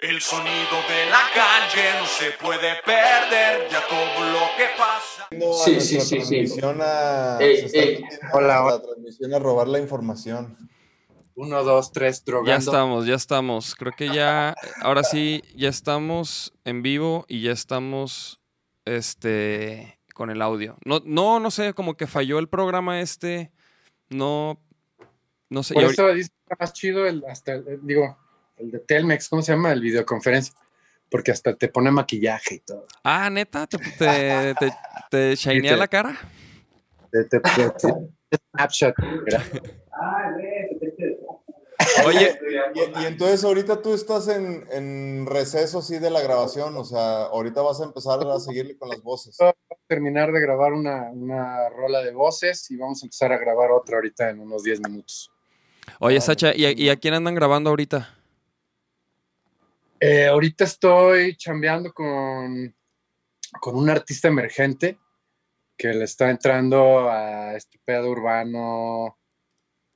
El sonido de la calle no se puede perder, ya todo lo que pasa. Sí, sí, sí, sí. A, Ey, está ey. metiendo Hola, hola. la transmisión a robar la información. Uno, dos, tres, drogando. Ya estamos, ya estamos. Creo que ya, ahora sí, ya estamos en vivo y ya estamos, este, con el audio. No, no, no sé, como que falló el programa este. No, no sé. Por eso está más chido el, hasta, el- digo, el de Telmex, ¿cómo se llama? El videoconferencia. Porque hasta te pone maquillaje y todo. Ah, neta, te, te, te, te shinea te- la cara. Te, te- te- te- Snapchat. Oye, Y, y entonces ahorita tú estás en, en receso así de la grabación, o sea, ahorita vas a empezar a seguirle con las voces. terminar de grabar una, una rola de voces y vamos a empezar a grabar otra ahorita en unos 10 minutos. oye, Sacha, ¿y a, y a quién andan grabando ahorita? Eh, ahorita estoy chambeando con, con un artista emergente que le está entrando a este pedo urbano,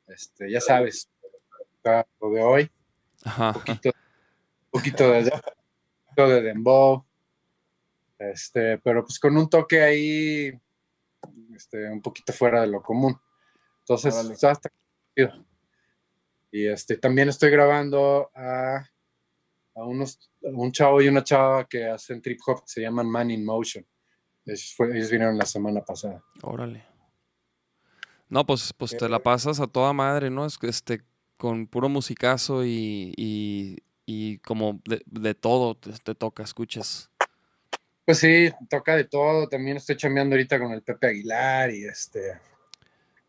este, ya sabes, lo de hoy, Ajá. un poquito, un poquito de, un poquito de dembow, este, pero pues con un toque ahí, este, un poquito fuera de lo común. Entonces, está, está chido. Y este, también estoy grabando a, a unos, a un chavo y una chava que hacen trip hop que se llaman Man in Motion. Ellos, fue- ellos vinieron la semana pasada. Órale. No, pues, pues te la pasas a toda madre, ¿no? Es que este, con puro musicazo y, y, y como de, de todo te, te toca, escuchas. Pues sí, toca de todo. También estoy chambeando ahorita con el Pepe Aguilar y este.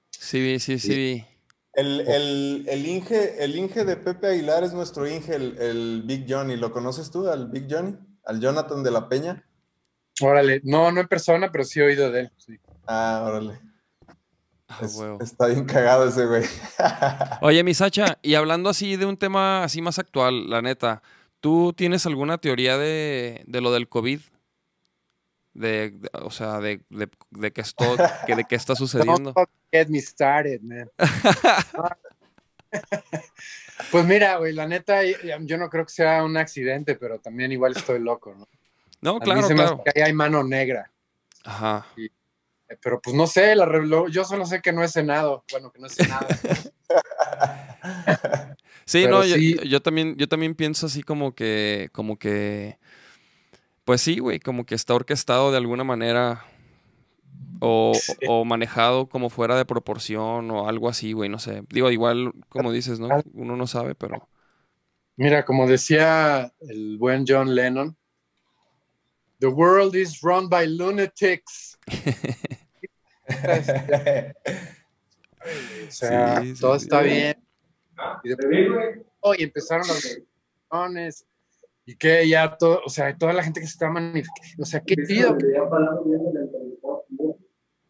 Sí, sí, sí, vi. El, el, el, Inge, el Inge de Pepe Aguilar es nuestro Inge, el, el Big Johnny. ¿Lo conoces tú, al Big Johnny? ¿Al Jonathan de la Peña? Órale, no, no en persona, pero sí he oído de él. sí. Ah, órale. Ah, Es- está bien cagado ese güey. Oye, mi Sacha, y hablando así de un tema así más actual, la neta, ¿tú tienes alguna teoría de, de lo del COVID? De, de- o sea, de, de, de que esto, que, de qué está sucediendo. Don't get me started, man. pues mira, güey, la neta, yo no creo que sea un accidente, pero también igual estoy loco, ¿no? No, A mí claro, se me hace claro. que ahí hay mano negra. Ajá. Eh, Pero pues no sé, la yo solo sé que no he cenado. Bueno, que no he cenado. Sí, Pero no, yo, yo también, yo también pienso así como que, como que, pues sí, güey, como que está orquestado de alguna manera o, Sí. o manejado como fuera de proporción o algo así, güey, no sé. Digo, igual, como dices, ¿no? Uno no sabe, pero... Mira, como decía el buen John Lennon, The world is run by lunatics. O sea, Sí, sí, todo sí. está bien. Y, de- oh, y empezaron las reuniones y que ya todo, o sea, toda la gente que se está manifestando, o sea, qué pido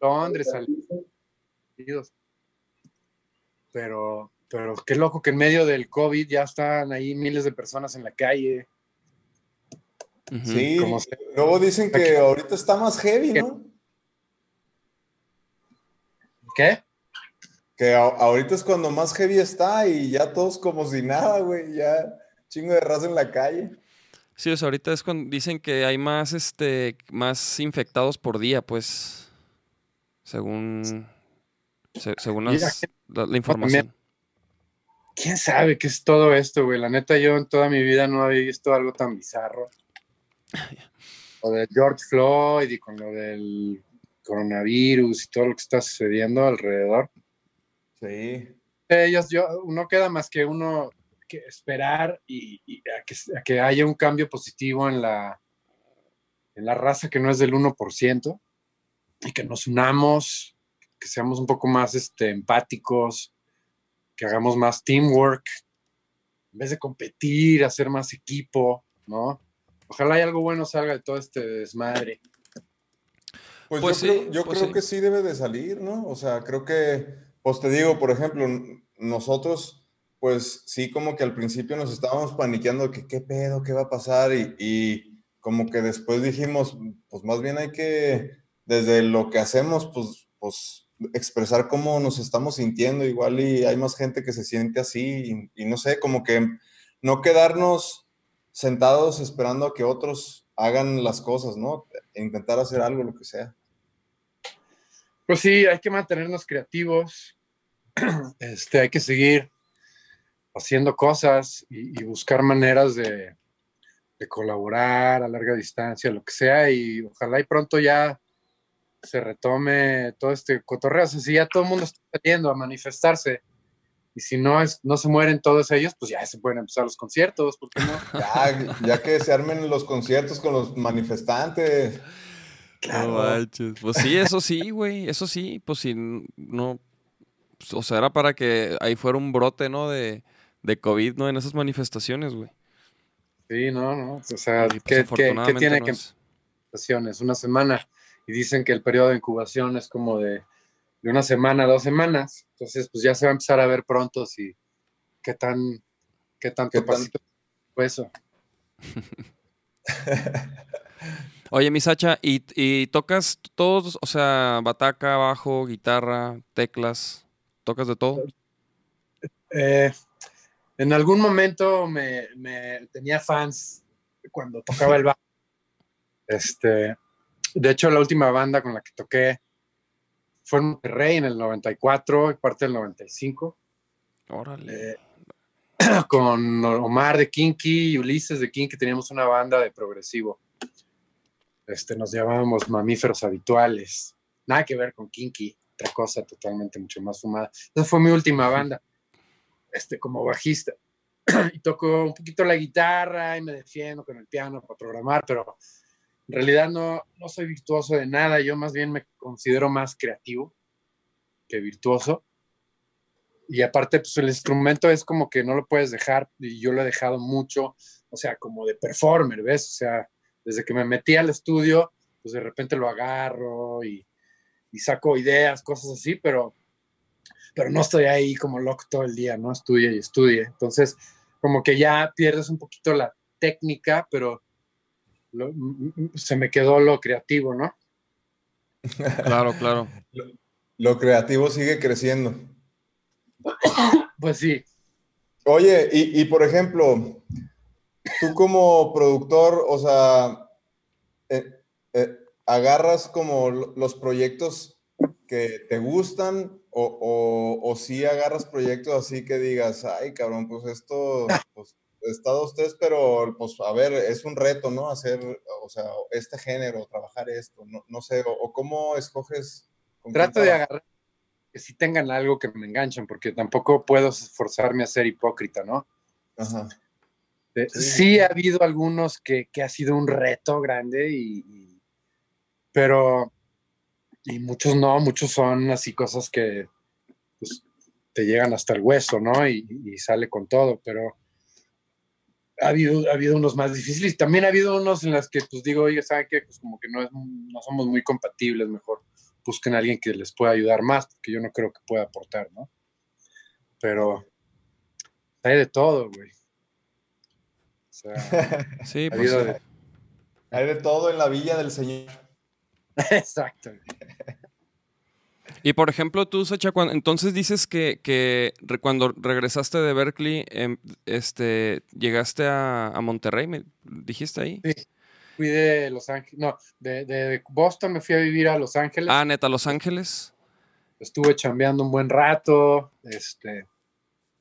Londres, salidos. Pero, pero qué loco que en medio del COVID ya están ahí miles de personas en la calle. Sí, Como se- luego dicen que ahorita está más heavy, ¿no? ¿Qué? Que ahorita es cuando más heavy está y ya todos como si nada, güey, ya chingo de raza en la calle. Sí, o sea, ahorita es cuando dicen que hay más, este, más infectados por día, pues, según, se- según las- la, la información. ¿Quién sabe qué es todo esto, güey? La neta, yo en toda mi vida no había visto algo tan bizarro. Lo de George Floyd y con lo del coronavirus y todo lo que está sucediendo alrededor. Sí. Ellos, yo, no queda más que uno que esperar y, y a, que, a que haya un cambio positivo en la, en la raza que no es del 1% y que nos unamos, que seamos un poco más este, empáticos, que hagamos más teamwork, en vez de competir, hacer más equipo, ¿no? Ojalá y algo bueno salga de todo este desmadre. Pues, Pues yo, sí, creo, yo pues creo sí. que sí debe de salir, ¿no? O sea, creo que, pues te digo, por ejemplo, nosotros, pues sí, como que al principio nos estábamos paniqueando que qué pedo, qué va a pasar y, y como que después dijimos, pues más bien hay que, desde lo que hacemos, pues, pues expresar cómo nos estamos sintiendo, igual y hay más gente que se siente así y, no sé, como que no quedarnos sentados esperando a que otros hagan las cosas, ¿no? E intentar hacer algo, lo que sea. Pues sí, hay que mantenernos creativos, este, hay que seguir haciendo cosas y, y buscar maneras de, de, colaborar a larga distancia, lo que sea, y ojalá y pronto ya se retome todo este cotorreo. O sea, si ya todo el mundo está saliendo a manifestarse, y si no, es, no se mueren todos ellos, pues ya se pueden empezar los conciertos, ¿por qué no? Ya, ya que se armen los conciertos con los manifestantes. Claro. No pues sí, eso sí, güey, eso sí, pues si no, o sea, era para que ahí fuera un brote, ¿no? De, de COVID, ¿no? En esas manifestaciones, güey. Sí, no, no, o sea, pues, ¿qué, ¿qué, ¿qué, tiene no que manifestaciones? Una semana, y dicen que el periodo de incubación es como de de una semana, dos semanas. Entonces, pues ya se va a empezar a ver pronto si qué tan, qué tanto ¿Qué pasito fue eso. Oye, Misacha, ¿y, ¿y tocas todos, o sea, bataca, bajo, guitarra, teclas? ¿Tocas de todo? Eh, en algún momento me, me, tenía fans cuando tocaba el bajo. Este, de hecho, la última banda con la que toqué fue en Monterrey en el 94 y parte del 95. Órale. Eh, con Omar de Kinky y Ulises de Kinky teníamos una banda de progresivo. Este, nos llamábamos mamíferos habituales. Nada que ver con Kinky, otra cosa totalmente mucho más fumada. Esa fue mi última banda, este, como bajista. y toco un poquito la guitarra y me defiendo con el piano para programar, pero en realidad no, no soy virtuoso de nada, yo más bien me considero más creativo que virtuoso. Y aparte, pues el instrumento es como que no lo puedes dejar, y yo lo he dejado mucho, o sea, como de performer, ¿ves? O sea, desde que me metí al estudio, pues de repente lo agarro y, y saco ideas, cosas así, pero, pero no estoy ahí como loco todo el día, ¿no? Estudie y estudie. Entonces, como que ya pierdes un poquito la técnica, pero se me quedó lo creativo, ¿no? Claro, claro. Lo, creativo sigue creciendo. Pues sí. Oye, y, por ejemplo, tú como productor, o sea, eh, eh, agarras como los proyectos que te gustan o, o, si agarras proyectos así que digas, ay cabrón, pues esto, pues, Estados tres, pero pues a ver, es un reto, ¿no? Hacer, o sea, este género, trabajar esto, no, no sé, o, cómo escoges. Trato de agarrar que sí tengan algo que me enganchan, porque tampoco puedo forzarme a ser hipócrita, ¿no? Ajá. Sí. ha habido algunos que, que, ha sido un reto grande, y, pero, y muchos no, muchos son así cosas que pues, te llegan hasta el hueso, ¿no? Y, y sale con todo, pero ha habido, ha habido unos más difíciles. También ha habido unos en los que, pues digo, oye, ¿saben qué? Pues como que no, es, no somos muy compatibles, mejor busquen a alguien que les pueda ayudar más, porque yo no creo que pueda aportar, ¿no? Pero hay de todo, güey. O sea, sí, pues, de... hay de todo en la villa del Señor. Exacto. Y por ejemplo, tú, Sacha, entonces dices que, que cuando regresaste de Berkeley, em, este, llegaste a, Monterrey, ¿me dijiste ahí? Sí, fui de Los Ángeles, no, de, Boston me fui a vivir a Los Ángeles. Ah, neta, Los Ángeles. Estuve chambeando un buen rato, este,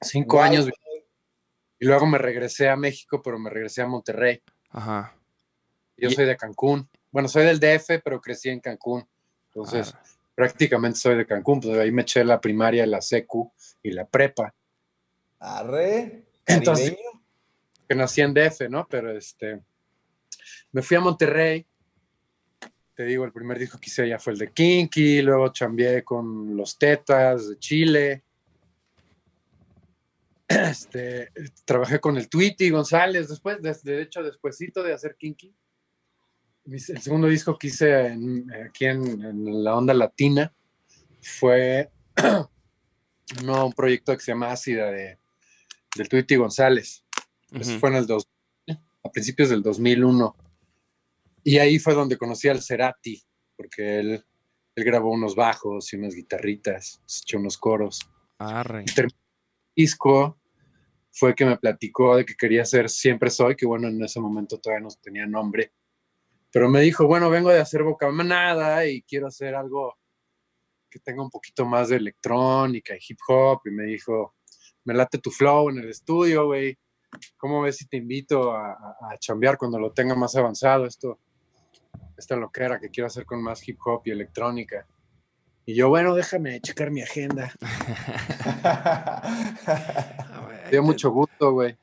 cinco años. Y luego me regresé a México, pero me regresé a Monterrey. Ajá. Yo soy de Cancún. Bueno, soy del DF, pero crecí en Cancún. Entonces, ah prácticamente soy de Cancún, pues ahí me eché la primaria, la secu y la prepa. Arre, Entonces, que nací en DF, ¿no? Pero este, me fui a Monterrey, te digo, el primer disco que hice ya fue el de Kinky, luego chambeé con los Tetas de Chile. Este, trabajé con el Tweety González, después, de, de hecho, despuésito de hacer Kinky el segundo disco que hice aquí en, la onda latina fue un proyecto que se llama Ácida de, del Tuiti González. Eso fue en el dos, a principios del 2001. Y ahí fue donde conocí al Cerati, porque él, él grabó unos bajos y unas guitarritas, echó unos coros. Arre. disco fue que me platicó de que quería ser Siempre Soy, que bueno, en ese momento todavía no tenía nombre. Pero me dijo, bueno, vengo de hacer boca manada y quiero hacer algo que tenga un poquito más de electrónica y hip hop. Y me dijo, me late tu flow en el estudio, güey. ¿Cómo ves si te invito a, a, chambear cuando lo tenga más avanzado? Esto, esta loquera que quiero hacer con más hip hop y electrónica. Y yo, bueno, déjame checar mi agenda. dio mucho gusto, güey,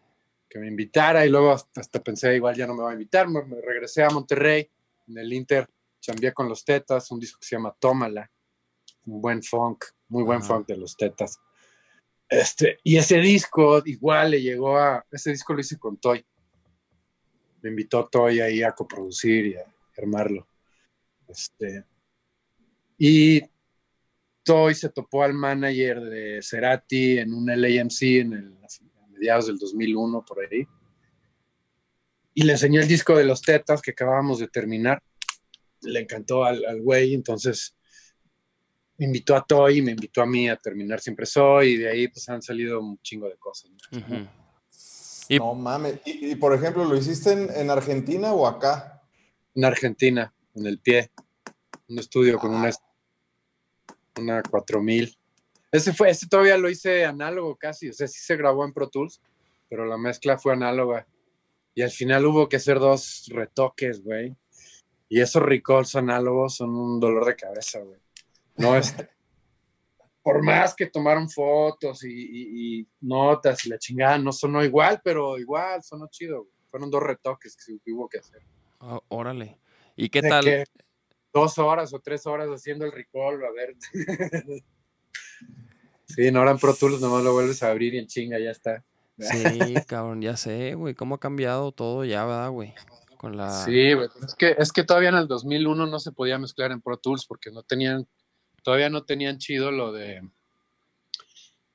que me invitara y luego hasta, pensé, igual ya no me va a invitar. Me, regresé a Monterrey, en el Inter, chambeé con los Tetas, un disco que se llama Tómala. Un buen funk, muy buen funk de los Tetas. Este, y ese disco igual le llegó a, ese disco lo hice con Toy. Me invitó Toy ahí a coproducir y a armarlo. Este, y Toy se topó al manager de Cerati en un LAMC en el, mediados del 2001 por ahí. Y le enseñó el disco de los Tetas que acabábamos de terminar. Le encantó al güey, entonces me invitó a Toy y me invitó a mí a terminar Siempre Soy, y de ahí pues han salido un chingo de cosas. No mames. ¿Y, por ejemplo, lo hiciste en, Argentina o acá? En Argentina, en el pie. Un estudio con una, una 4000. Ese fue, ese todavía lo hice análogo casi, o sea, sí se grabó en Pro Tools, pero la mezcla fue análoga. Y al final hubo que hacer dos retoques, güey. Y esos recalls análogos son un dolor de cabeza, güey. No es. por más que tomaron fotos y, notas y la chingada, no sonó igual, pero igual sonó chido. Fueron dos retoques que hubo que hacer. Ah, órale. ¿Y qué tal? dos horas o tres horas haciendo el recall, a ver. sí, no, ahora en Pro Tools nomás lo vuelves a abrir y en chinga ya está. Sí, cabrón, ya sé, güey, cómo ha cambiado todo ya, ¿verdad, güey? Con la... Sí, güey, es que, es que todavía en el 2001 no se podía mezclar en Pro Tools porque no tenían todavía no tenían chido lo de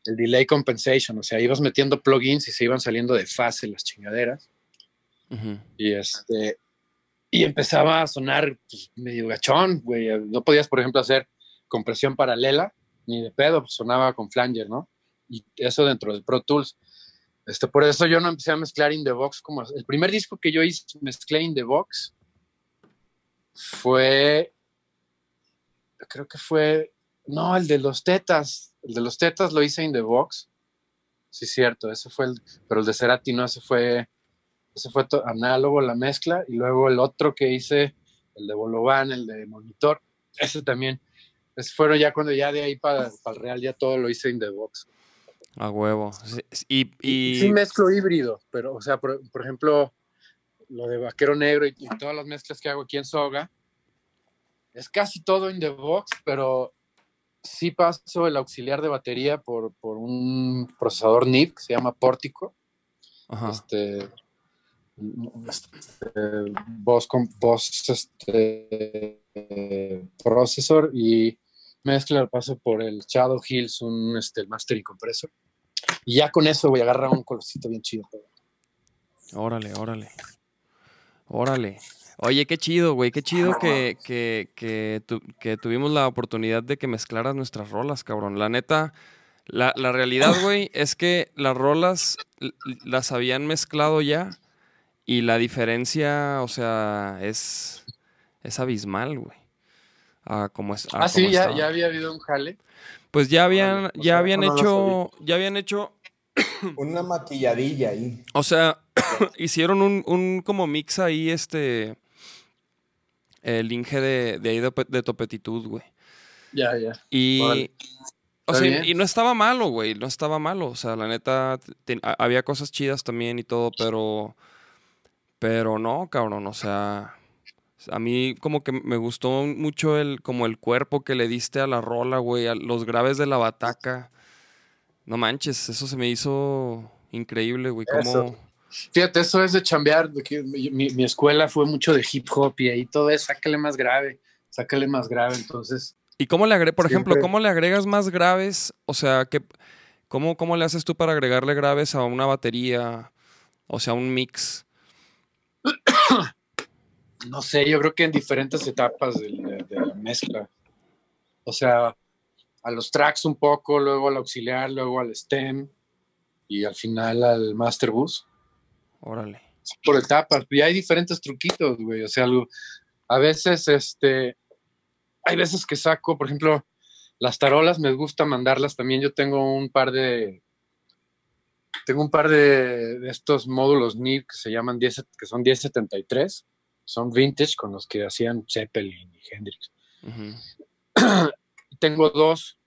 el delay compensation, o sea, ibas metiendo plugins y se iban saliendo de fase las chingaderas. Y este y empezaba a sonar pues, medio gachón, güey. No podías, por ejemplo, hacer compresión paralela ni de pedo, pues, sonaba con flanger, ¿no? Y eso dentro del Pro Tools. Este, por eso yo no empecé a mezclar in the box como el primer disco que yo hice mezclé in the box fue creo que fue, no, el de los tetas, el de los tetas lo hice en The Box. Sí, cierto, ese fue el, pero el de Cerati no, ese fue, ese fue análogo, la mezcla, y luego el otro que hice, el de Bolovan, el de Monitor, ese también. Fueron ya cuando ya de ahí para, para el Real ya todo lo hice en The Box. A huevo. y, y... Sí mezclo híbrido, pero, o sea, por, ejemplo, lo de Vaquero Negro y, y, todas las mezclas que hago aquí en Soga, es casi todo in the box, pero sí paso el auxiliar de batería por, un procesador NIP que se llama Pórtico. Este, este, voz con voz este, procesor y mezcla el paso por el Shadow Hills, un este, mastering compressor. Y ya con eso voy a agarrar un colorcito bien chido. Órale, órale. Órale. Oye, qué chido, güey, qué chido que, que, que, tuvimos la oportunidad de que mezclaras nuestras rolas, cabrón. La neta, la, realidad, güey, es que las rolas las habían mezclado ya y la diferencia, o sea, es, es abismal, güey. Ah, como es, ah, sí, ya, ya, había habido un jale. Pues ya habían, ya habían hecho, ya habían hecho una maquilladilla ahí. O sea, hicieron un, un, como mix ahí, este, el Inge de, de ahí de, Topetitud, güey. Ya, ya. Y. O sea, y no estaba malo, güey. No estaba malo. O sea, la neta, había cosas chidas también y todo, pero. Pero no, cabrón. O sea. A mí como que me gustó mucho el, como el cuerpo que le diste a la rola, güey. los graves de la bataca. No manches, eso se me hizo increíble, güey. Como, Fíjate, eso es de chambear. mi, escuela fue mucho de hip hop y ahí todo es, sácale más grave, sácale más grave. Entonces. ¿Y cómo le agregas, por ejemplo, cómo le agregas más graves? O sea, que, ¿cómo, ¿cómo le haces tú para agregarle graves a una batería? O sea, un mix. No sé, yo creo que en diferentes etapas de, de la mezcla. O sea, a los tracks un poco, luego al auxiliar, luego al stem y al final al Master Bus. Órale. Por etapas. Y hay diferentes truquitos, güey. O sea, algo- a veces, este, hay veces que saco, por ejemplo, las tarolas me gusta mandarlas también. Yo tengo un par de, tengo un par de, de estos módulos NIR que se llaman 10, que son 1073. Son vintage con los que hacían Zeppelin y Hendrix. Tengo dos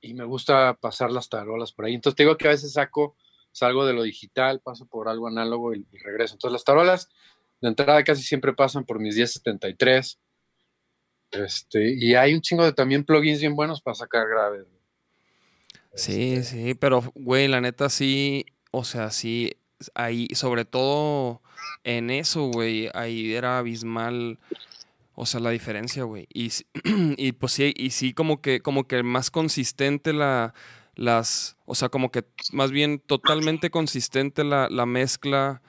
y me gusta pasar las tarolas por ahí. Entonces te digo que a veces saco, salgo de lo digital, paso por algo análogo y, y regreso. Entonces las tarolas de entrada casi siempre pasan por mis 1073. Este, y hay un chingo de también plugins bien buenos para sacar graves. Sí, sí, pero, güey, la neta sí, o sea, sí, ahí, sobre todo en eso, güey, ahí era abismal, o sea, la diferencia, güey. Y, y pues sí, y sí como que, como que más consistente la, las, o sea, como que más bien totalmente consistente la, la mezcla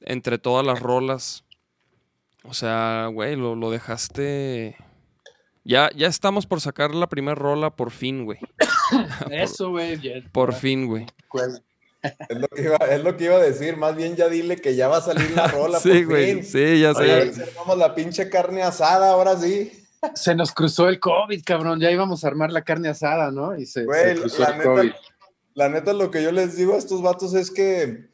entre todas las rolas. O sea, güey, lo, lo dejaste... Ya, ya estamos por sacar la primera rola por fin, güey. Eso, güey. Por fin, güey. Es lo, que iba, es lo que iba a decir. Más bien ya dile que ya va a salir la rola. Sí, por güey. fin. Sí, ya A ver sé. si armamos la pinche carne asada, ahora sí. Se nos cruzó el COVID, cabrón. Ya íbamos a armar la carne asada, ¿no? Y se, se Güey, cruzó la el COVID. neta, la neta, lo que yo les digo a estos vatos es que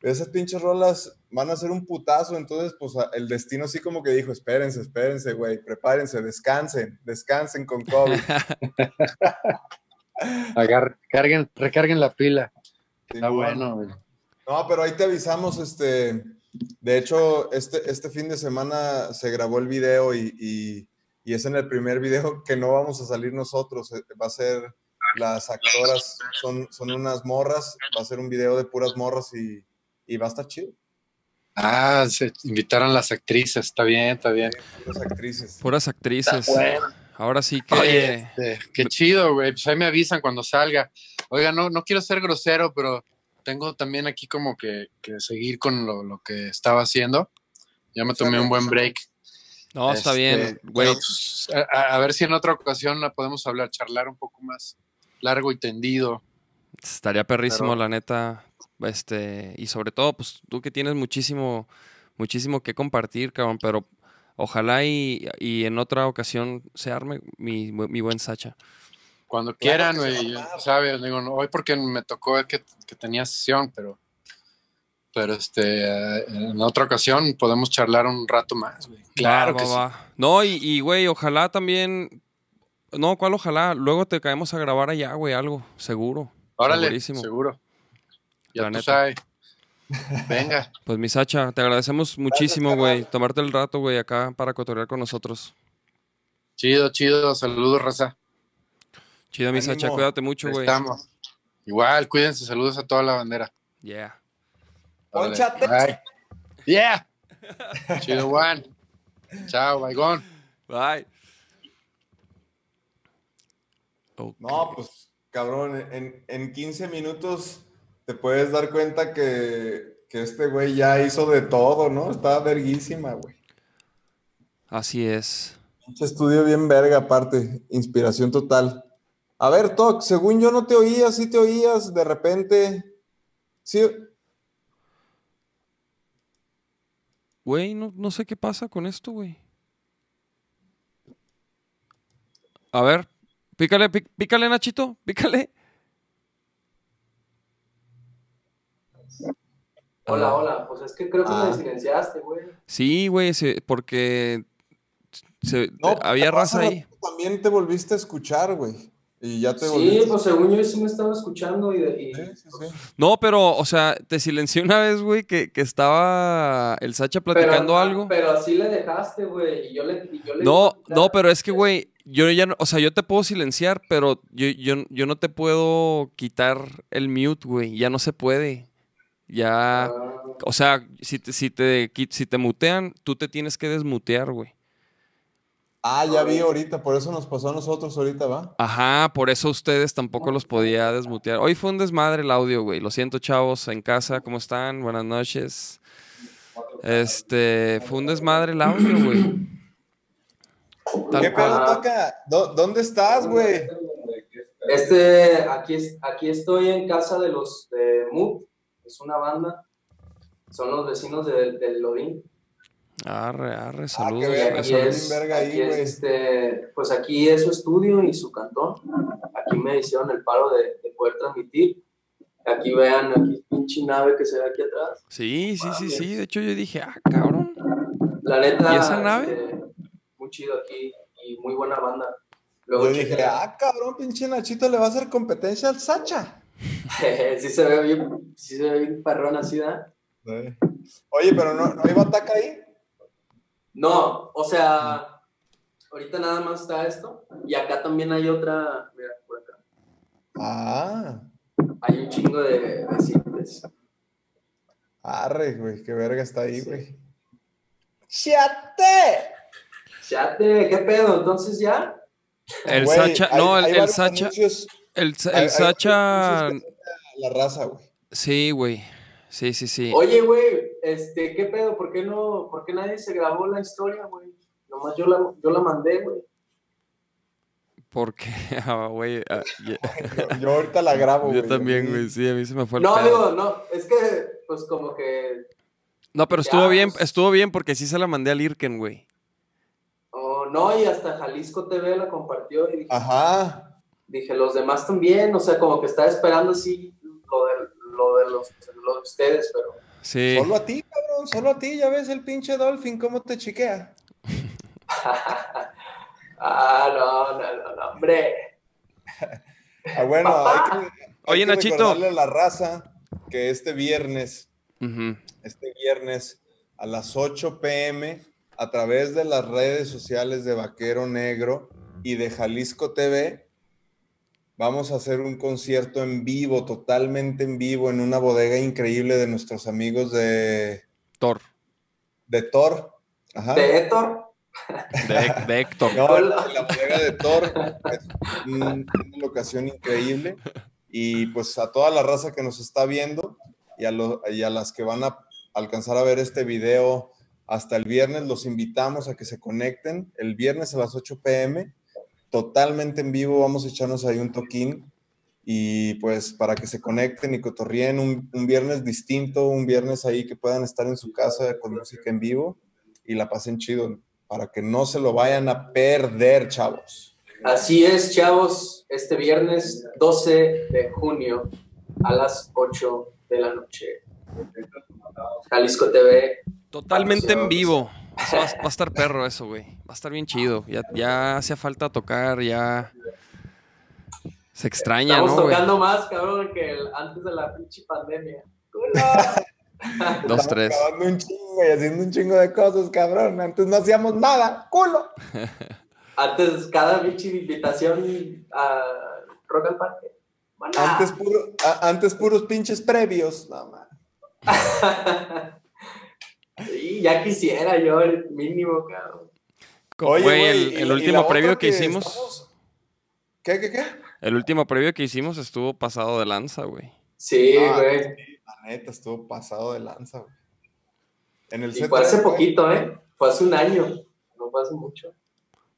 esas pinches rolas van a ser un putazo. Entonces, pues el destino así como que dijo: espérense, espérense, güey, prepárense, descansen, descansen con COVID. Agar- carguen, recarguen la pila. Está bueno, güey. No, pero ahí te avisamos, este, de hecho, este, este fin de semana se grabó el video y, y- y es en el primer video que no vamos a salir nosotros, eh, va a ser las actoras, son, son unas morras, va a ser un video de puras morras y, y va a estar chido, Ah, se invitaron las actrices. Está bien, está bien. puras actrices. Puras actrices. bueno. Ahora sí que. Oye, este, qué chido, güey. Pues ahí me avisan cuando salga. Oiga, no, no quiero ser grosero, pero tengo también aquí como que, que seguir con lo, lo que estaba haciendo. Ya me tomé un buen break. No, está Este, bien, güey. pues, a, a- a ver si en otra ocasión la podemos hablar, charlar un poco más largo y tendido. Estaría perrísimo, pero- la neta. Este, y sobre todo, pues tú que tienes muchísimo, muchísimo que compartir, cabrón, pero ojalá y, y en otra ocasión se arme mi, mi buen Sacha. Cuando Claro quieran, güey. ¿Sabes? Digo, no, hoy porque me tocó que, que tenía sesión, pero. Pero este, eh, en otra ocasión podemos charlar un rato más, güey. Claro Va, que va, sí. va. No, y, y, güey, ojalá también. No, ¿cuál ojalá? Luego te caemos a grabar allá, güey, algo, seguro. Órale, Segurísimo. seguro. Ya La tú neta. sabes. Venga. Pues mi Sacha, te agradecemos muchísimo, güey, tomarte el rato, güey, acá para cotorrear con nosotros. Chido, chido. Saludos, raza. Chido, mi Sacha, cuídate mucho, güey. Estamos. Igual, cuídense. Saludos a toda la bandera. Yeah. Órale, Pónchate. bye. Yeah. Chido, Juan. Chao, baigón. Bye. Ok. No, pues, cabrón, en, en 15 minutos te puedes dar cuenta que, que este güey ya hizo de todo, ¿no? Estaba verguísima, güey. Así es. Pinche estudio bien verga, aparte. Inspiración total. A ver, Toc, según yo no te oías, sí te oías, de repente. Sí. Güey, no, no sé qué pasa con esto, güey. A ver, pícale, pí- pícale, Nachito, pícale. Hola, Ah, hola. Pues es que creo que Ah. me silenciaste, güey. Sí, güey, porque se- No, te- había raza ahí. También te volviste a escuchar, güey. Y ya te Sí, volviste. pues según yo sí me estaba escuchando y, de- y- Sí, sí, sí. No, pero, o sea, te silencié una vez, güey, que, que estaba el Sacha platicando pero, algo. Pero así le dejaste, güey. Y yo le, y yo le No, no, pero es que, güey, yo ya no, o sea, yo te puedo silenciar, pero yo, yo, yo no te puedo quitar el mute, güey. Ya no se puede. Ya, Ah, o sea, si te, si te, si te mutean, tú te tienes que desmutear, güey. Ah, ya vi ahorita, por eso nos pasó a nosotros ahorita, ¿va? Ajá, por eso ustedes tampoco los podía desmutear. Hoy fue un desmadre el audio, güey. Lo siento, chavos, en casa, ¿cómo están? Buenas noches. Este, fue un desmadre el audio, güey. Tal ¿Qué pedo toca? ¿Dó- ¿Dónde estás, güey? Este, aquí, es- aquí estoy en casa de los de Mood, es una banda, son los vecinos de- del Lodín. Arre, arre, Ah, saludos. verga, Aquí es, verga ahí, aquí es, este, pues aquí es su estudio y su cantón. Aquí me hicieron el paro de, de poder transmitir. Aquí vean, aquí pinche nave que se ve aquí atrás. Sí, sí, sí, sí. De hecho, yo dije, ah, cabrón. La neta, ¿Y esa nave? este, muy chido aquí y muy buena banda. Luego Yo dije, ah, cabrón, pinche Nachito le va a hacer competencia al Sacha. sí se ve bien, sí se ve bien perrón así, ¿da? Sí. Oye, pero no, no hay bataca ahí. No, o sea, ahorita nada más está esto y acá también hay otra, mira, por acá. Ah, Hay un chingo de vecinos. arre, güey, qué verga está ahí, Sí. güey. ¡Chate! Chate, ¿qué pedo? Entonces ya. El Güey, Sacha, hay- no, el, hay el Sacha, anuncios- el, el hay Sacha, La raza, güey. sí, güey. Sí, sí, sí. Oye, güey, este, ¿qué pedo? ¿Por qué no, por qué nadie se grabó la historia, güey? Nomás yo la, yo la mandé, güey. Porque, ah, güey, ah, ye- Yo, yo ahorita la grabo, yo güey. también, Sí. güey, sí, a mí se me fue el No, digo, no, es que, pues como que, No, pero Ya, estuvo bien, pues. estuvo bien porque sí se la mandé al Irken, güey. oh, no, y hasta Jalisco TV la compartió y dije, Ajá. Dije, los demás también, o sea, como que estaba esperando así lo de, lo de, los, lo de ustedes, pero Sí. Solo a ti, cabrón, solo a ti. Ya ves el pinche Dolphin cómo te chiquea. ah, no, no, no, no, hombre. Ah, bueno, hay que, hay Oye, que Nachito. recordarle a la raza que este viernes, este viernes a las 8 pm, a través de las redes sociales de Vaquero Negro y de Jalisco TV, vamos a hacer un concierto en vivo, totalmente en vivo, en una bodega increíble de nuestros amigos de, Thor. de Thor. Ajá. De Héctor, De, de Héctor. No, la, la bodega de Thor es un- una locación increíble. Y pues a toda la raza que nos está viendo y a, lo- y a las que van a alcanzar a ver este video hasta el viernes, los invitamos a que se conecten el viernes a las 8 pm, totalmente en vivo. Vamos a echarnos ahí un toquín y pues para que se conecten y cotorríen un, un viernes distinto, un viernes ahí que puedan estar en su casa con música en vivo y la pasen chido para que no se lo vayan a perder, chavos. Así es, chavos, este viernes 12 de junio a las 8 de la noche. Jalisco TV. Totalmente en vivo. Eso va, va a estar perro eso, güey. Va a estar bien chido. Ya, ya hacía falta tocar, ya. Se extraña, Estamos ¿no, güey? tocando más, cabrón, que el- antes de la pinche pandemia. Dos, Estamos tres. grabando un chingo y haciendo un chingo de cosas, cabrón. Antes no hacíamos nada, culo. Antes cada pinche invitación a Rock al Parque. Antes, puro- a- antes puros pinches previos. No, man. sí, ya quisiera yo el mínimo, cabrón. Oye, Güey, el, y último previo que hicimos. estamos- ¿Qué, qué, qué? El último previo que hicimos estuvo pasado de lanza, güey. Sí, Ah, güey. La neta, estuvo pasado de lanza, güey. En el Y fue hace poquito, ¿eh? Fue hace un año. No fue hace mucho.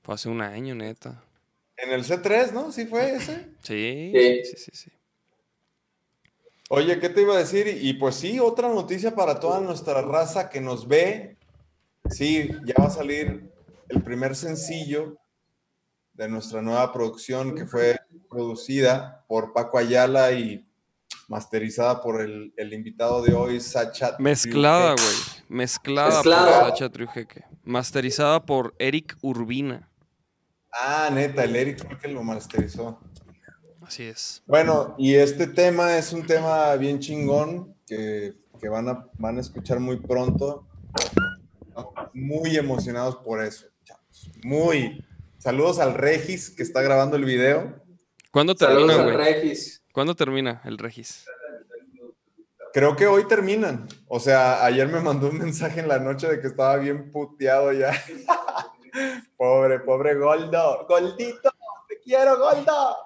Fue hace un año, neta. En el C3, ¿no? ¿Sí fue ese? Sí, Sí. sí, sí, sí. Oye, ¿qué te iba a decir? Y, pues sí, otra noticia para toda nuestra raza que nos ve. Sí, ya va a salir el primer sencillo de nuestra nueva producción que fue producida por Paco Ayala y masterizada por el, el invitado de hoy, Sacha. Mezclada, güey. Mezclada, Mezclada. por Sacha Triujeque. Masterizada por Eric Urbina. Ah, neta, el Eric fue el que lo masterizó. Así es. Bueno, y este tema es un tema bien chingón que, que van, a, van a escuchar muy pronto. Muy emocionados por eso, chavos. Muy. Saludos al Regis que está grabando el video. ¿Cuándo Saludos termina, al güey? Regis. ¿Cuándo termina el Regis? Creo que hoy terminan. O sea, ayer me mandó un mensaje en la noche de que estaba bien puteado ya. pobre, pobre Goldo. Goldito, te quiero, Goldo.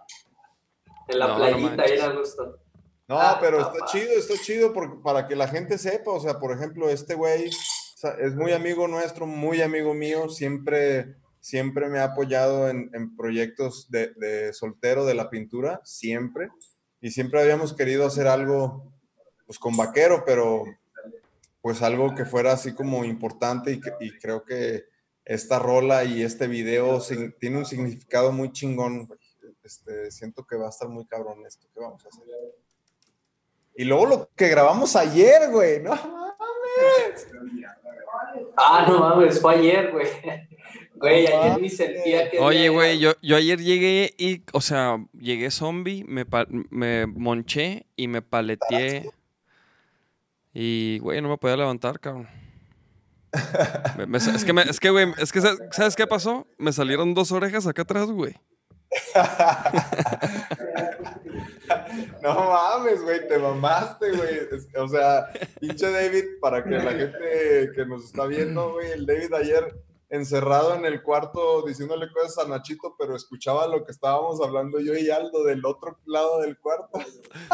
En la No, no playita ahí en Augusto. No, Ah, pero papá. está chido, está chido por- para que la gente sepa. O sea, por ejemplo, este güey es muy amigo nuestro, muy amigo mío. Siempre, siempre me ha apoyado en, en proyectos de, de soltero de la pintura, siempre. Y siempre habíamos querido hacer algo pues con vaquero, pero pues algo que fuera así como importante y, que- y creo que esta rola y este video sin- tiene un significado muy chingón. güey. Este, siento que va a estar muy cabrón esto que vamos a hacer. Y luego lo que grabamos ayer, güey, ¿no? mames. Ah, no mames, fue ayer, güey. Güey, No ayer ni sentía que. Oye, güey, yo, yo ayer llegué y, o sea, llegué zombie, me, me monché y me paleteé. Y, güey, no me podía levantar, cabrón. Me- me- es que, me- es que, güey, es que, ¿sabes- ¿sabes qué pasó? Me salieron dos orejas acá atrás, güey. No mames, güey, te mamaste, güey. O sea, pinche David, para que la gente que nos está viendo, güey, el David ayer encerrado en el cuarto diciéndole cosas a Nachito, pero escuchaba lo que estábamos hablando yo y Aldo del otro lado del cuarto.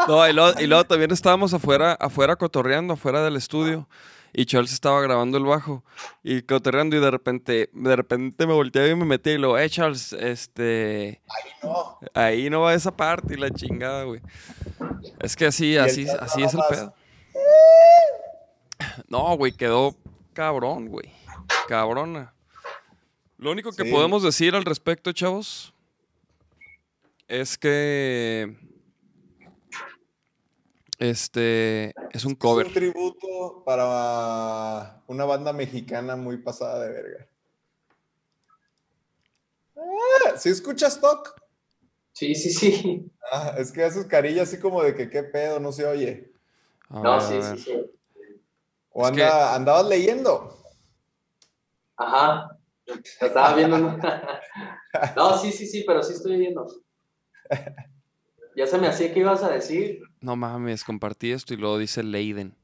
No, y luego también estábamos afuera, afuera cotorreando, afuera del estudio. Y Charles estaba grabando el bajo y cotorreando y de repente, de repente me volteé y me metí y lo, eh, Charles, este, No, ahí no va esa parte y la chingada, güey. Es que así, así, así es el pedo. No, güey, quedó cabrón, güey. Cabrona. Lo único que Sí. podemos decir al respecto, chavos, es que este es un cover. Es un tributo para una banda mexicana muy pasada de verga. Ah, ¿Sí escuchas Stock? Sí, sí, sí. Ah, es que haces carilla así como de que qué pedo, no se oye. A No, ver, sí, sí, sí. O que- andabas leyendo. Ajá. Estaba viendo. ¿no? No, sí, sí, sí, pero sí estoy viendo. Ya se me hacía que ibas a decir. No mames, compartí esto y luego dice Leiden.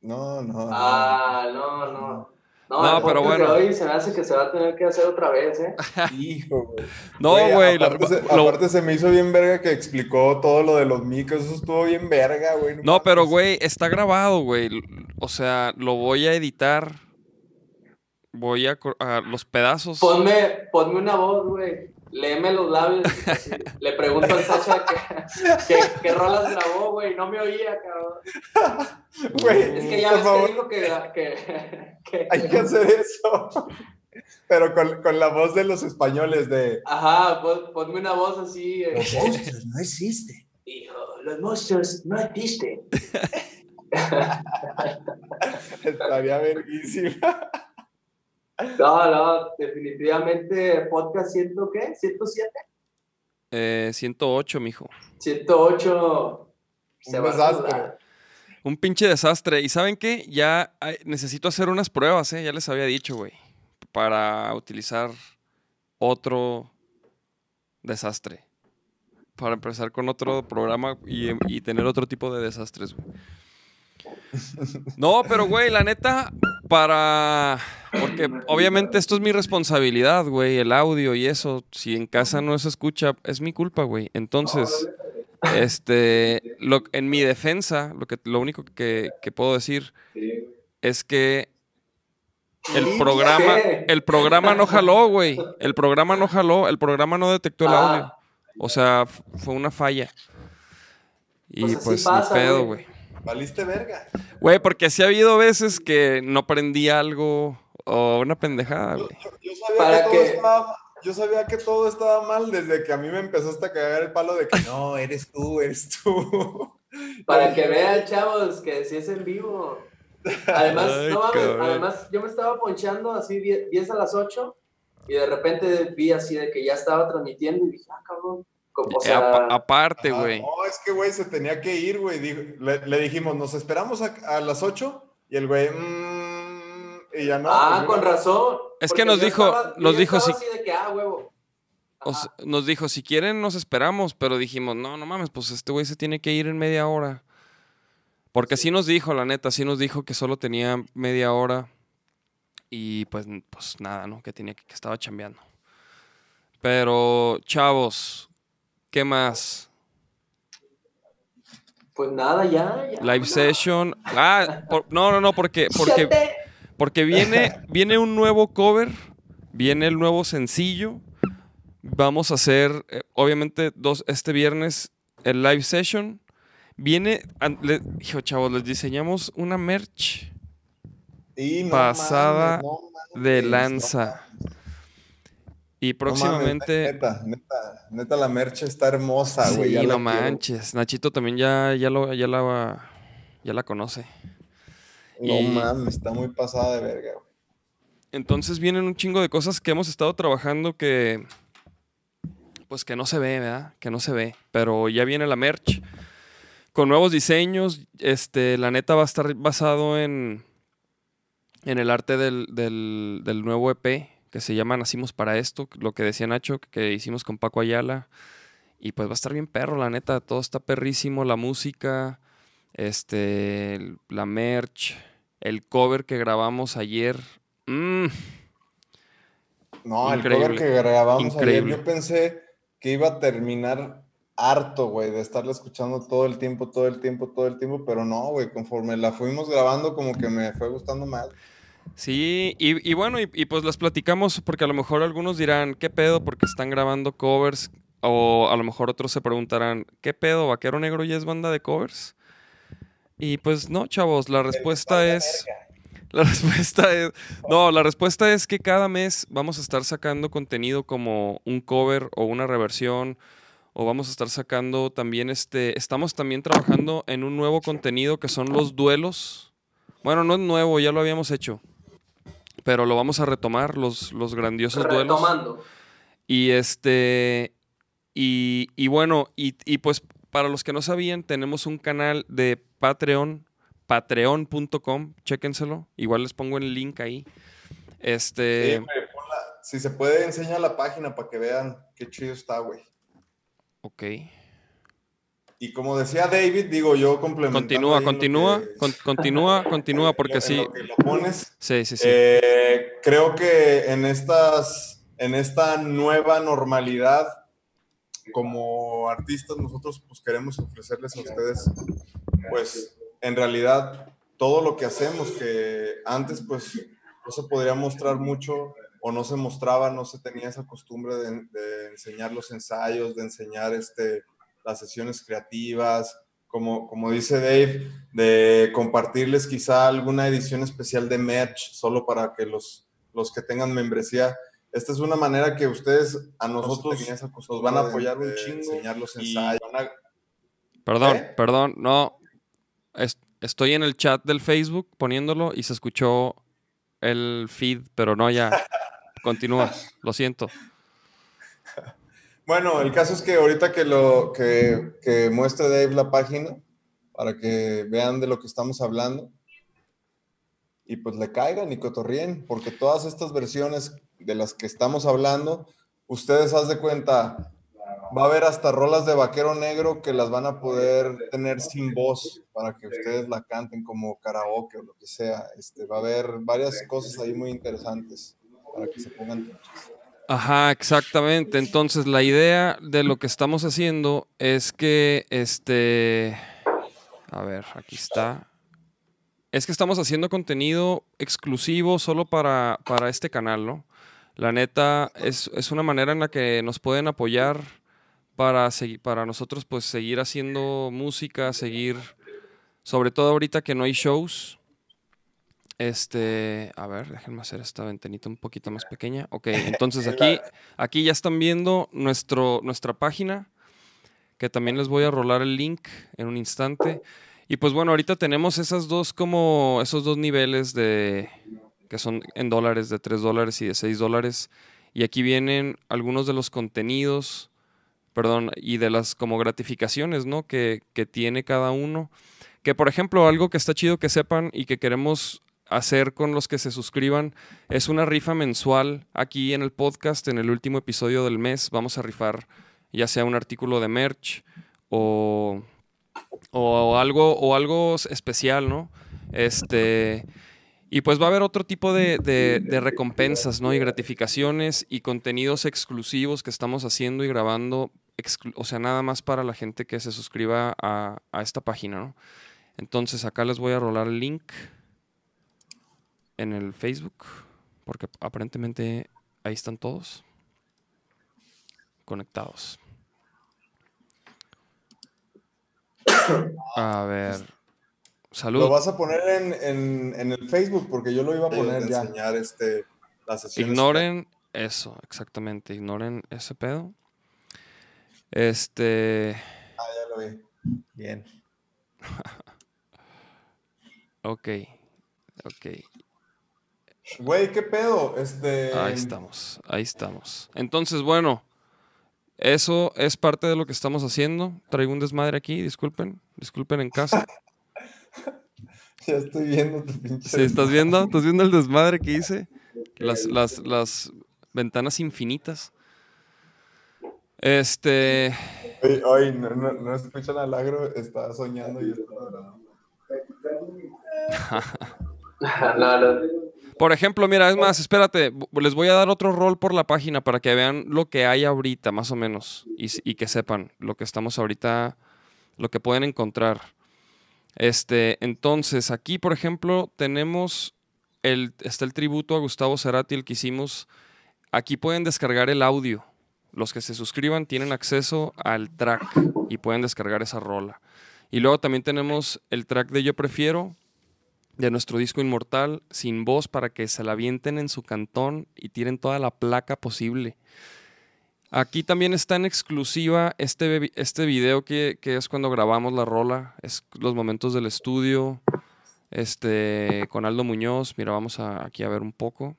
No, no. no. Ah, no, no. No, No, el pero bueno. hoy se me hace que se va a tener que hacer otra vez, ¿eh? Hijo, güey. No, güey. lo- Aparte, se, lo- aparte se me hizo bien verga que explicó todo lo de los micros. Eso estuvo bien verga, güey. No, pero güey, está grabado, güey. O sea, lo voy a editar. Voy a los pedazos. Ponme, ponme una voz, güey. Léeme los labios. así. Le pregunto al Sacha que, que, qué rolas grabó, güey. No me oía, cabrón. Güey, Es que ya por ves favor, que dijo que, que, que- hay que hacer eso. Pero con, con la voz de los españoles de... Ajá, pon- ponme una voz así. eh, monstruos no existen. Hijo, los monstruos no existen. Estaría verguísima. No, no, definitivamente podcast ciento, ¿qué? ¿107? Eh, 108, mijo. 108. Un se va a desastre. Un pinche desastre. ¿Y saben qué? Ya necesito hacer unas pruebas, ¿eh? Ya les había dicho, güey. Para utilizar otro desastre. Para empezar con otro programa y, y tener otro tipo de desastres, güey. No, pero, güey, la neta, para... Porque obviamente esto es mi responsabilidad, güey, el audio y eso. Si en casa no se escucha, es mi culpa, güey. Entonces... Este, lo, en mi defensa, lo, que, lo único que, que puedo decir es que el programa, el programa no jaló, güey. El programa no jaló, el programa no detectó el Ah. audio. O sea, fue una falla. Y Pues pues, ni pedo, güey. Valiste verga. Güey, porque sí ha habido veces que no prendí algo o una pendejada, güey. Yo sabía, Para que todo que- estaba, yo sabía que todo estaba mal desde que a mí me empezaste a cagar el palo de que no, eres tú, eres tú. Para que vean, chavos, que si es en vivo. Además, Ay, no mames, además yo me estaba ponchando así 10, 10 a las 8 y de repente vi así de que ya estaba transmitiendo y dije, ah, cabrón. O Eh, sea, aparte, Ah, güey. No, es que, güey, se tenía que ir, güey. Le, le dijimos, nos esperamos a, a las 8 y el güey, "Mm", y ya no. ah, pues, con mira, razón. Es que nos dijo- estaba- nos dijo si- así de que, ah, huevo. Nos dijo, si quieren, nos esperamos, pero dijimos, no, no mames, pues este güey se tiene que ir en media hora. Porque sí nos dijo, la neta, sí nos dijo que solo tenía media hora. Y pues, pues nada, ¿no? Que tenía que, que estaba chambeando. Pero, chavos, ¿qué más? Pues nada, ya, ya. Live session. Ah, por- no, no, no, porque, porque, porque viene, viene un nuevo cover, viene el nuevo sencillo. Vamos a hacer, eh, obviamente, dos, este viernes el live session. Viene, le- hijo chavos, les diseñamos una merch no Pasada no de lanza. Y No mames, próximamente... neta, neta, neta, la merch está hermosa, Sí, güey. ya la no quiero. manches. Nachito también ya, ya, lo, ya, la, ya la conoce. No Y- mames, está muy pasada de verga, güey. Entonces vienen un chingo de cosas que hemos estado trabajando que. Pues que no se ve, ¿verdad? Que no se ve. Pero ya viene la merch. Con nuevos diseños. Este, la neta va a estar basado en. En el arte del, del, del nuevo EP. Que se llama Nacimos para esto. Lo que decía Nacho, que hicimos con Paco Ayala. Y pues va a estar bien perro, la neta. Todo está perrísimo. La música. Este. La merch. El cover que grabamos ayer. Mm, No, el cover que grabamos increíble. ayer, yo pensé que iba a terminar harto, güey, de estarla escuchando todo el tiempo, todo el tiempo, todo el tiempo, pero no, güey, conforme la fuimos grabando, como que me fue gustando más. Sí, y, y bueno, y, y pues las platicamos porque a lo mejor algunos dirán, ¿qué pedo? Porque están grabando covers. O a lo mejor otros se preguntarán, ¿qué pedo? ¿Vaquero Negro ya es banda de covers? Y pues no, chavos, la respuesta es... La respuesta es... No, la respuesta es que cada mes vamos a estar sacando contenido como un cover o una reversión. O vamos a estar sacando también este... Estamos también trabajando en un nuevo contenido que son los duelos. Bueno, no es nuevo, ya lo habíamos hecho. Pero lo vamos a retomar, los, los grandiosos duelos. Retomando. Y este. Y, y bueno, y, y pues para los que no sabían, tenemos un canal de Patreon, patreon.com, chéquenselo. Igual les pongo el link ahí. Este. Sí, güey, ponla. Si se puede, enseña la página para que vean qué chido está, güey. Ok. Y como decía David, digo yo complementando Continúa, continúa, que- con- continúa, continúa, porque lo- sí. en lo que lo pones, Sí, sí, sí. Eh, creo que en estas, en esta nueva normalidad, como artistas, nosotros pues queremos ofrecerles a ustedes, pues en realidad todo lo que hacemos, que antes pues no se podría mostrar mucho o no se mostraba, no se tenía esa costumbre de, de enseñar los ensayos, de enseñar este, las sesiones creativas, como, como dice Dave, de compartirles quizá alguna edición especial de merch solo para que los, los que tengan membresía. Esta es una manera que ustedes a nosotros nos van a apoyar un chingo. Enseñar los y ensayos. van a- Perdón, ¿Eh? perdón, no. Es- estoy en el chat del Facebook poniéndolo y se escuchó el feed, pero no ya. Continúa, lo siento. Bueno, el caso es que ahorita que lo que, muestre Dave la página para que vean de lo que estamos hablando y pues le caigan y cotorrien, porque todas estas versiones de las que estamos hablando, ustedes haz de cuenta, va a haber hasta rolas de vaquero negro que las van a poder tener sin voz para que ustedes la canten como karaoke o lo que sea. Este, va a haber varias cosas ahí muy interesantes para que se pongan Ajá, exactamente. Entonces, la idea de lo que estamos haciendo es que, este, a ver, aquí está. Es que estamos haciendo contenido exclusivo solo para, para este canal, ¿no? La neta, es, es una manera en la que nos pueden apoyar para, para nosotros, pues, seguir haciendo música, seguir, sobre todo ahorita que no hay shows. Este, a ver, déjenme hacer esta ventanita un poquito más pequeña. Ok, entonces aquí, aquí ya están viendo nuestro, nuestra página, que también les voy a rolar el link en un instante. Y pues bueno, ahorita tenemos esas dos como, esos dos niveles de, que son en dólares, de 3 dólares y de 6 dólares. Y aquí vienen algunos de los contenidos, perdón, y de las como gratificaciones, ¿no? Que, que tiene cada uno. Que por ejemplo, algo que está chido que sepan y que queremos hacer con los que se suscriban es una rifa mensual aquí en el podcast, en el último episodio del mes. Vamos a rifar ya sea un artículo de merch o, o algo, o algo especial, ¿no? Este. Y pues va a haber otro tipo de, de- recompensas, ¿no? Y gratificaciones y contenidos exclusivos que estamos haciendo y grabando, o sea, nada más para la gente que se suscriba a, a esta página, ¿no? Entonces acá les voy a rolar el link en el Facebook, porque aparentemente ahí están todos conectados. A ver. Lo Salud. vas a poner en, en- en el Facebook porque yo lo iba a poner ya. enseñar este, las. Ignoren eso, exactamente. Ignoren ese pedo. Este. Ah, ya lo vi. Bien. Ok. Ok. Güey, ¿qué pedo? Este. Ahí estamos. Ahí estamos. Entonces, bueno. Eso es parte de lo que estamos haciendo. Traigo un desmadre aquí, disculpen. Disculpen en casa. Ya estoy viendo tu pinche. Sí, ¿estás viendo? ¿Estás viendo el desmadre que hice? Las, las, las ventanas infinitas. Este. Oye, no, no, no escuchan al agro, está soñando y está grabando. no, no. Por ejemplo, mira, es más, espérate, les voy a dar otro rol por la página para que vean lo que hay ahorita, más o menos, y que sepan lo que estamos ahorita, lo que pueden encontrar. Este, entonces, aquí, por ejemplo, tenemos el, está el tributo a Gustavo Cerati, el que hicimos. Aquí pueden descargar el audio. Los que se suscriban tienen acceso al track y pueden descargar esa rola. Y luego también tenemos el track de Yo Prefiero, de nuestro disco Inmortal, sin voz, para que se la avienten en su cantón y tiren toda la placa posible. Aquí también está en exclusiva este, este video que, que es cuando grabamos la rola, es los momentos del estudio, este, con Aldo Muñoz. Mira, vamos a- aquí a ver un poco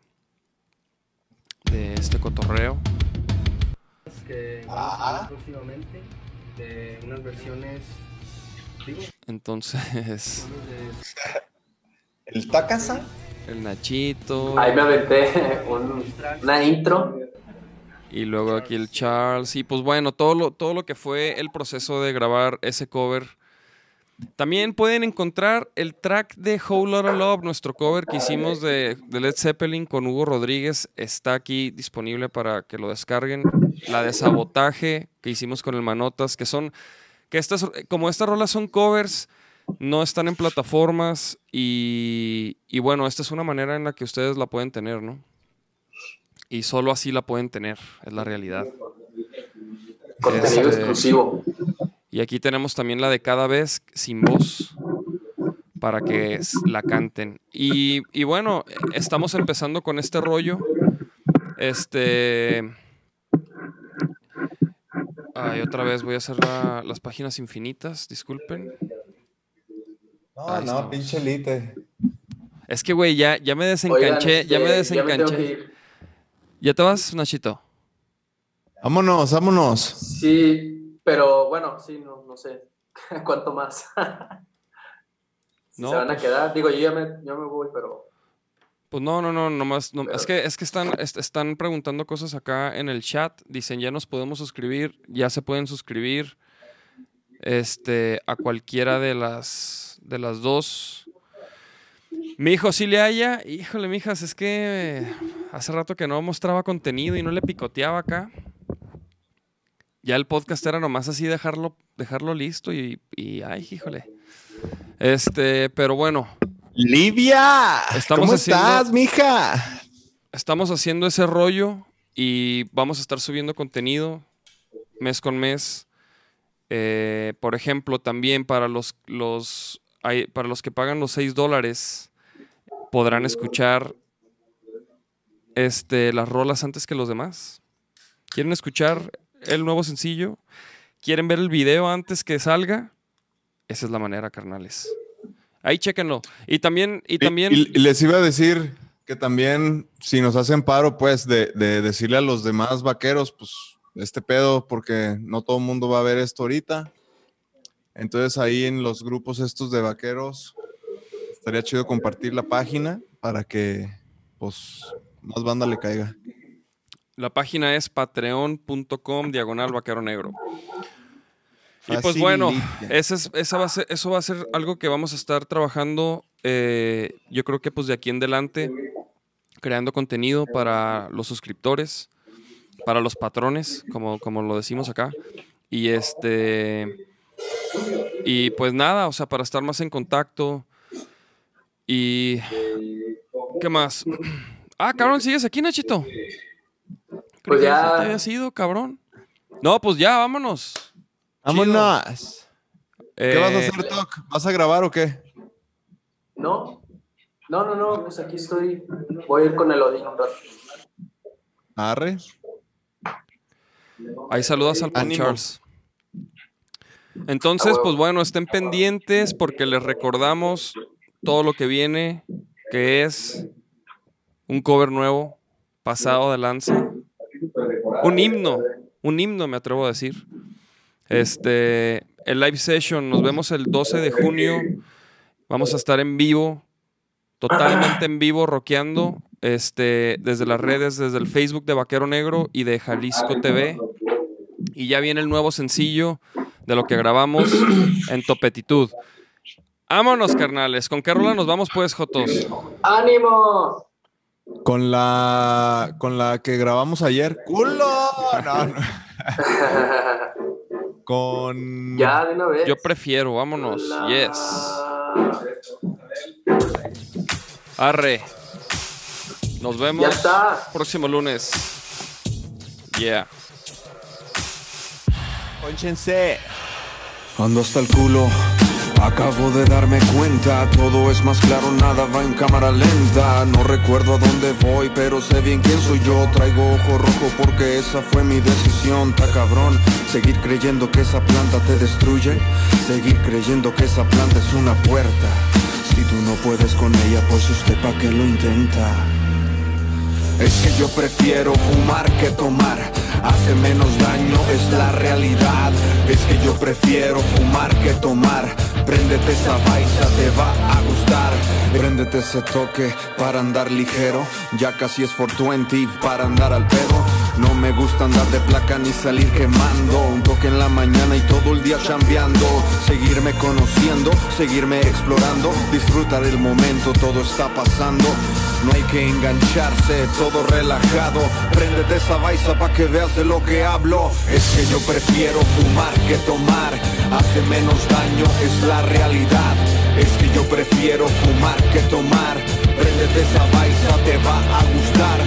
de este cotorreo. que vamos Ah. a hablar próximamente de unas versiones digo, Entonces, ¿El Takasa? el Nachito. Ahí me aventé un- una intro. Y luego aquí el Charles. Y pues bueno, todo lo, todo lo que fue el proceso de grabar ese cover. También pueden encontrar el track de Whole Lotta Love, nuestro cover que hicimos de, de Led Zeppelin con Hugo Rodríguez. Está aquí disponible para que lo descarguen. La de Sabotaje que hicimos con el Manotas, que son. que estas, como estas rolas son covers, no están en plataformas. Y, y bueno, esta es una manera en la que ustedes la pueden tener, ¿no? Y solo así la pueden tener, es la realidad. Contenido Este- exclusivo. Y aquí tenemos también la de cada vez sin voz para que la canten. Y, y bueno, estamos empezando con este rollo. Este. Ay, otra vez voy a hacer la- las páginas infinitas, disculpen. No, Ahí no, estamos. pinche elite. Es que, güey, ya, ya me Oigan, desencanché, ya me este, ya me desencanché. ¿Ya te vas, Nachito? Vámonos, vámonos. Sí, pero bueno, sí, no, no sé. ¿Cuánto más? Si No, se van pues- a quedar. Digo, yo ya me, yo me voy, pero. Pues no, no, no, nomás, no, es que, es que están, est- están preguntando cosas acá en el chat. Dicen, ya nos podemos suscribir, ya se pueden suscribir este, a cualquiera de las, de las dos. Mi hijo sí le haya, híjole, mijas, es que hace rato que no mostraba contenido y no le picoteaba acá. Ya el podcast era nomás así dejarlo, dejarlo listo y, y ay, híjole. Este, pero bueno, Livia, Estamos ¿cómo haciendo- estás, mija? estamos haciendo ese rollo y vamos a estar subiendo contenido mes con mes. Eh, por ejemplo, también para los, los, hay- para los que pagan los 6 dólares, podrán escuchar este, las rolas antes que los demás. ¿Quieren escuchar el nuevo sencillo? ¿Quieren ver el video antes que salga? Esa es la manera, carnales. Ahí chéquenlo. Y también, y también. Y, y les iba a decir que también, si nos hacen paro, pues, de, de decirle a los demás vaqueros, pues, este pedo, porque no todo el mundo va a ver esto ahorita. Entonces, ahí en los grupos estos de vaqueros, estaría chido compartir la página para que, pues, más banda le caiga. La página es patreon.com diagonal vaquero negro. Y pues bueno, Facilite. ese es- esa va a ser- eso va a ser algo que vamos a estar trabajando, eh, yo creo que pues de aquí en adelante, creando contenido para los suscriptores, para los patrones, como, como lo decimos acá. Y este. Y pues nada, o sea, para estar más en contacto. Y. ¿Qué más? Ah, cabrón, ¿sigues aquí, Nachito? Creo Pues que ya- te había sido, cabrón. No, pues ya, vámonos. ¡Vámonos! ¿Qué vas a Eh, hacer, Toc? ¿Vas a grabar o qué? No, no, no, no, pues aquí estoy. Voy a ir con el Odín un rato. Arre. Ahí saludas al Pan. Charles. Entonces, pues bueno, estén pendientes porque les recordamos todo lo que viene, que es un cover nuevo, pasado de lanza, un himno, un himno me atrevo a decir. Este, el live session, nos vemos el 12 de junio, vamos a estar en vivo, totalmente en vivo, rockeando, este, desde las redes, desde el Facebook de Vaquero Negro y de Jalisco TV. Y ya viene el nuevo sencillo de lo que grabamos en Topetitud. Vámonos, carnales. ¿Con qué rola nos vamos, pues, Jotos? ¡Ánimo! Con la, con la que grabamos ayer. ¡Culo! No, no. Con. ya, de una vez. Yo prefiero, vámonos. La- Yes. Arre. Nos vemos Ya está. próximo lunes. Yeah. Pónchense. Ando hasta el culo, acabo de darme cuenta, todo es más claro, nada va en cámara lenta. No recuerdo a dónde voy, pero sé bien quién soy yo. Traigo ojo rojo porque esa fue mi decisión, ta cabrón. Seguir creyendo que esa planta te destruye, seguir creyendo que esa planta es una puerta. Si tú no puedes con ella, pues usted pa' qué lo intenta. Es que yo prefiero fumar que tomar. Hace menos daño, es la realidad. Es que yo prefiero fumar que tomar. Préndete esa baisa, te va a gustar. Préndete ese toque para andar ligero. Ya casi es 420 para andar al pedo. No me gusta andar de placa ni salir quemando. Un toque en la mañana y todo el día chambeando. Seguirme conociendo, seguirme explorando. Disfrutar el momento, todo está pasando. No hay que engancharse, todo relajado. Préndete esa baisa pa' que veas de lo que hablo. Es que yo prefiero fumar que tomar. Hace menos daño, es la realidad. Es que yo prefiero fumar que tomar. Préndete esa baisa, te va a gustar.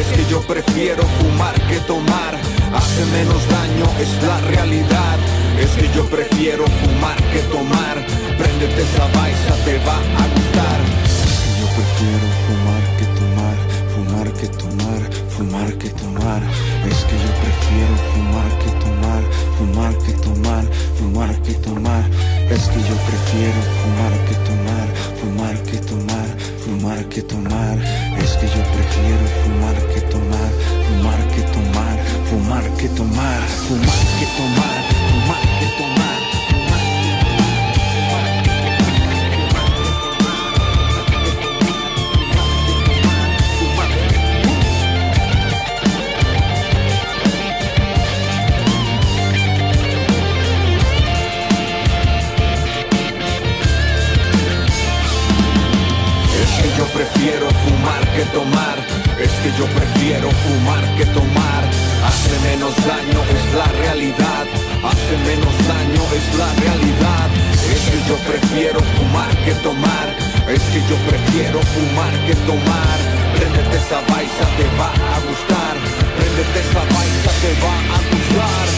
Es que yo prefiero fumar que tomar. Hace menos daño, es la realidad. Es que yo prefiero fumar que tomar. Préndete esa baisa, te va a gustar. Yo prefiero fumar que tomar, fumar que tomar, fumar que tomar. Es que yo prefiero fumar que tomar, fumar que tomar, fumar que tomar. Es que yo prefiero fumar que tomar, fumar que tomar, fumar que tomar. Es que yo prefiero fumar que tomar, fumar que tomar, fumar que tomar, fumar que tomar, fumar que tomar. tomar. Es que yo prefiero fumar que tomar. Hace menos daño es la realidad. Hace menos daño es la realidad. Es que yo prefiero fumar que tomar. Es que yo prefiero fumar que tomar. Prendete esa baisa, te va a gustar. Prendete esa baisa, te va a gustar.